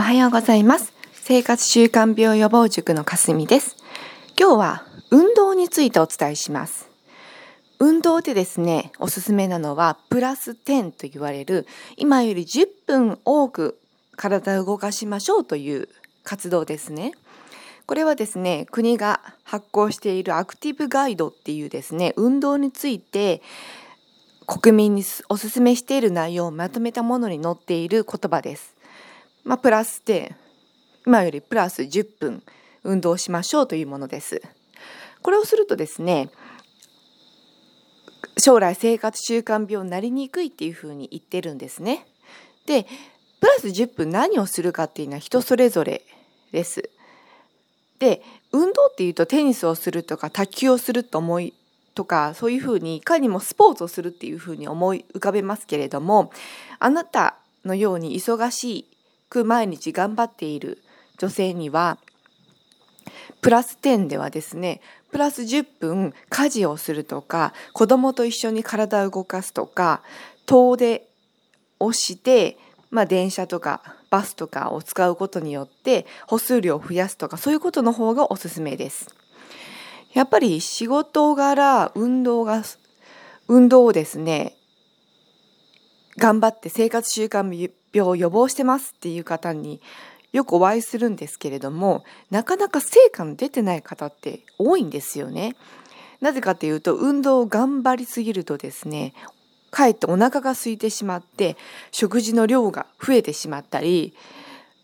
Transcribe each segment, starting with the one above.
おはようございます。生活習慣病予防塾のかすみです。今日は運動についてお伝えします。運動でですねおすすめなのはプラス10と言われる今より10分多く体を動かしましょうという活動ですね。これはですね国が発行しているアクティブガイドっていうですね運動について国民におすすめしている内容をまとめたものに載っている言葉です。まあ、プラスで今よりプラス10分運動しましょうというものです。これをするとですね将来生活習慣病になりにくいっていうふうに言ってるんですね。でプラス10分何をするかっていうのは人それぞれです。で運動っていうとテニスをするとか卓球をすると思いとかそういうふうにいかにもスポーツをするっていうふうに思い浮かべますけれどもあなたのように忙しいく毎日頑張っている女性にはプラス10ではですねプラス10分家事をするとか子供と一緒に体を動かすとか遠出をして、まあ、電車とかバスとかを使うことによって歩数量を増やすとかそういうことの方がおすすめです。やっぱり仕事柄運動が運動をですね頑張って生活習慣病を予防してますっていう方によくお会いするんですけれどもなかなか成果の出てない方って多いんですよね。なぜかというと運動を頑張りすぎるとですねかえってお腹が空いてしまって食事の量が増えてしまったり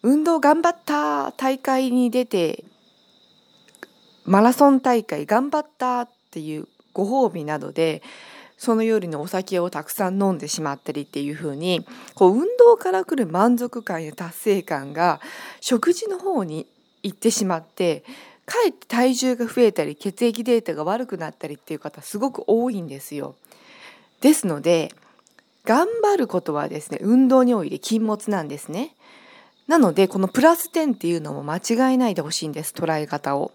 運動頑張った大会に出てマラソン大会頑張ったっていうご褒美などでその夜にお酒をたくさん飲んでしまったりっていう風にこう運動から来る満足感や達成感が食事の方に行ってしまってかえって体重が増えたり血液データが悪くなったりっていう方すごく多いんですよ。ですので頑張ることはですね運動において禁物なんですね。なのでこのプラス10っていうのも間違えないでほしいんです捉え方を。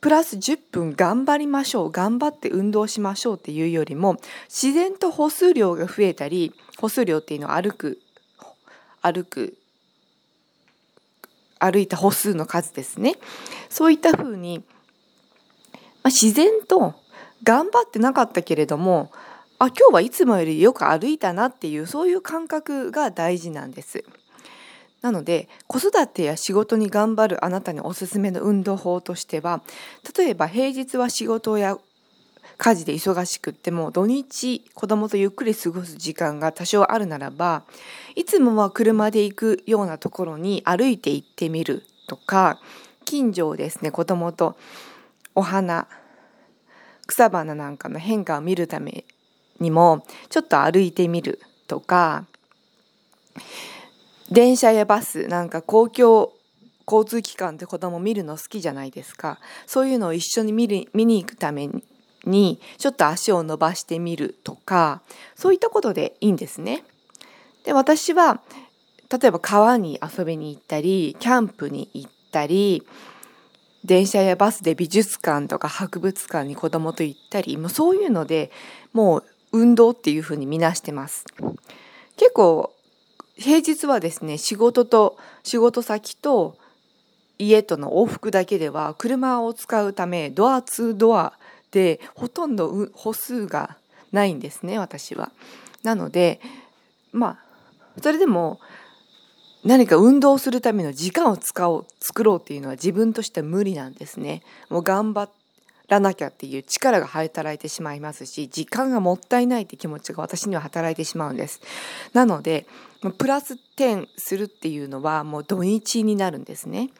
プラス10分頑張りましょう頑張って運動しましょうっていうよりも自然と歩数量が増えたり歩数量っていうのは歩く歩く歩いた歩数の数ですねそういったふうに、まあ、自然と頑張ってなかったけれどもあ今日はいつもよりよく歩いたなっていうそういう感覚が大事なんです。なので子育てや仕事に頑張るあなたにおすすめの運動法としては例えば平日は仕事や家事で忙しくっても土日子供とゆっくり過ごす時間が多少あるならばいつもは車で行くようなところに歩いて行ってみるとか近所をですね子供とお花草花なんかの変化を見るためにもちょっと歩いてみるとか電車やバスなんか公共交通機関って子供見るの好きじゃないですかそういうのを一緒に見る見に行くためにちょっと足を伸ばしてみるとかそういったことでいいんですね。で私は例えば川に遊びに行ったりキャンプに行ったり電車やバスで美術館とか博物館に子供と行ったりもうそういうのでもう運動っていうふうに見なしてます。結構平日はですね仕事と仕事先と家との往復だけでは車を使うためドアツードアでほとんど歩数がないんですね私は。なのでまあそれでも何か運動するための時間を使おう作ろうっていうのは自分としては無理なんですね。もう頑張っらなきゃっていう力が働いてしまいますし時間がもったいないって気持ちが私には働いてしまうんです。なのでプラス10するっていうのはもう土日になるんですね。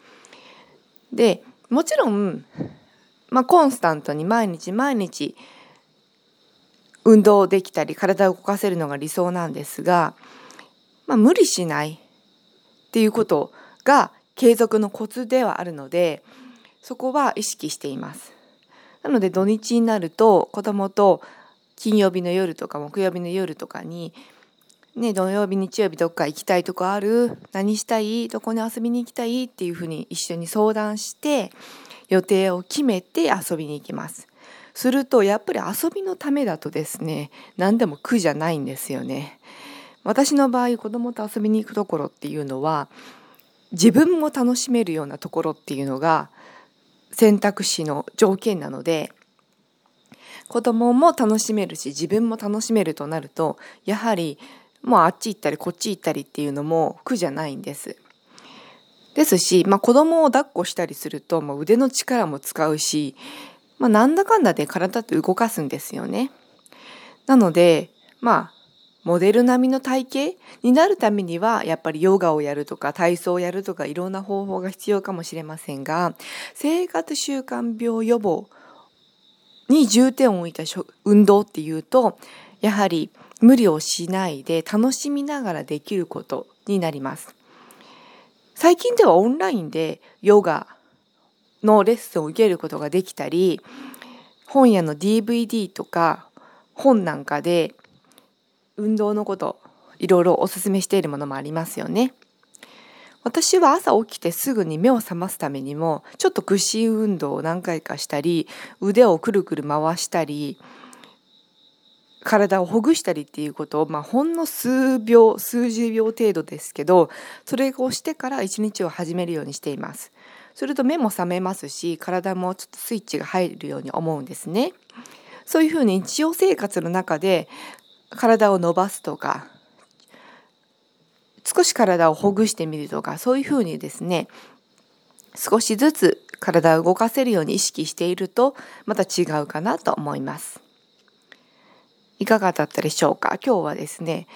でもちろん、まあ、コンスタントに毎日毎日運動できたり体を動かせるのが理想なんですが、まあ、無理しないっていうことが継続のコツではあるのでそこは意識しています。なので土日になると子供と金曜日の夜とか木曜日の夜とかにね、土曜日日曜日どっか行きたいとこある？何したい？どこに遊びに行きたい？っていうふうに一緒に相談して予定を決めて遊びに行きます。するとやっぱり遊びのためだとですね何でも苦じゃないんですよね。私の場合子供と遊びに行くところっていうのは自分も楽しめるようなところっていうのが選択肢の条件なので子供も楽しめるし自分も楽しめるとなるとやはりもうあっち行ったりこっち行ったりっていうのも苦じゃないんです。ですし、まあ、子供を抱っこしたりすると、まあ、腕の力も使うし、まあ、なんだかんだで体って動かすんですよね。なのでまあモデル並みの体型になるためにはやっぱりヨガをやるとか体操をやるとかいろんな方法が必要かもしれませんが生活習慣病予防に重点を置いた運動っていうとやはり無理をしないで楽しみながらできることになります。最近ではオンラインでヨガのレッスンを受けることができたり本屋の DVD とか本なんかで運動のこといろいろおすすめしているものもありますよね。私は朝起きてすぐに目を覚ますためにもちょっと屈伸運動を何回かしたり腕をくるくる回したり体をほぐしたりっていうことを、まあ、ほんの数秒数十秒程度ですけどそれをしてから一日を始めるようにしています。すると目も覚めますし体もちょっとスイッチが入るように思うんですね。そういうふうに日常生活の中で体を伸ばすとか少し体をほぐしてみるとかそういうふうにですね少しずつ体を動かせるように意識しているとまた違うかなと思います。いかがだったでしょうか？今日はですね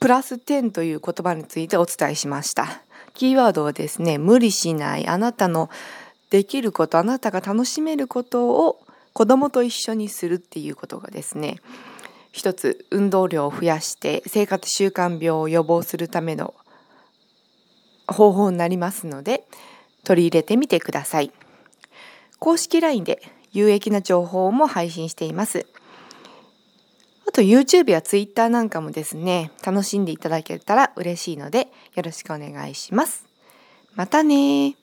プラス10という言葉についてお伝えしましたキーワードはですね無理しないあなたのできることあなたが楽しめることを子供と一緒にするっていうことがですね一つ運動量を増やして生活習慣病を予防するための方法になりますので取り入れてみてください。公式 LINE で有益な情報も配信しています。あと YouTube や Twitter なんかもですね楽しんでいただけたら嬉しいのでよろしくお願いします。またね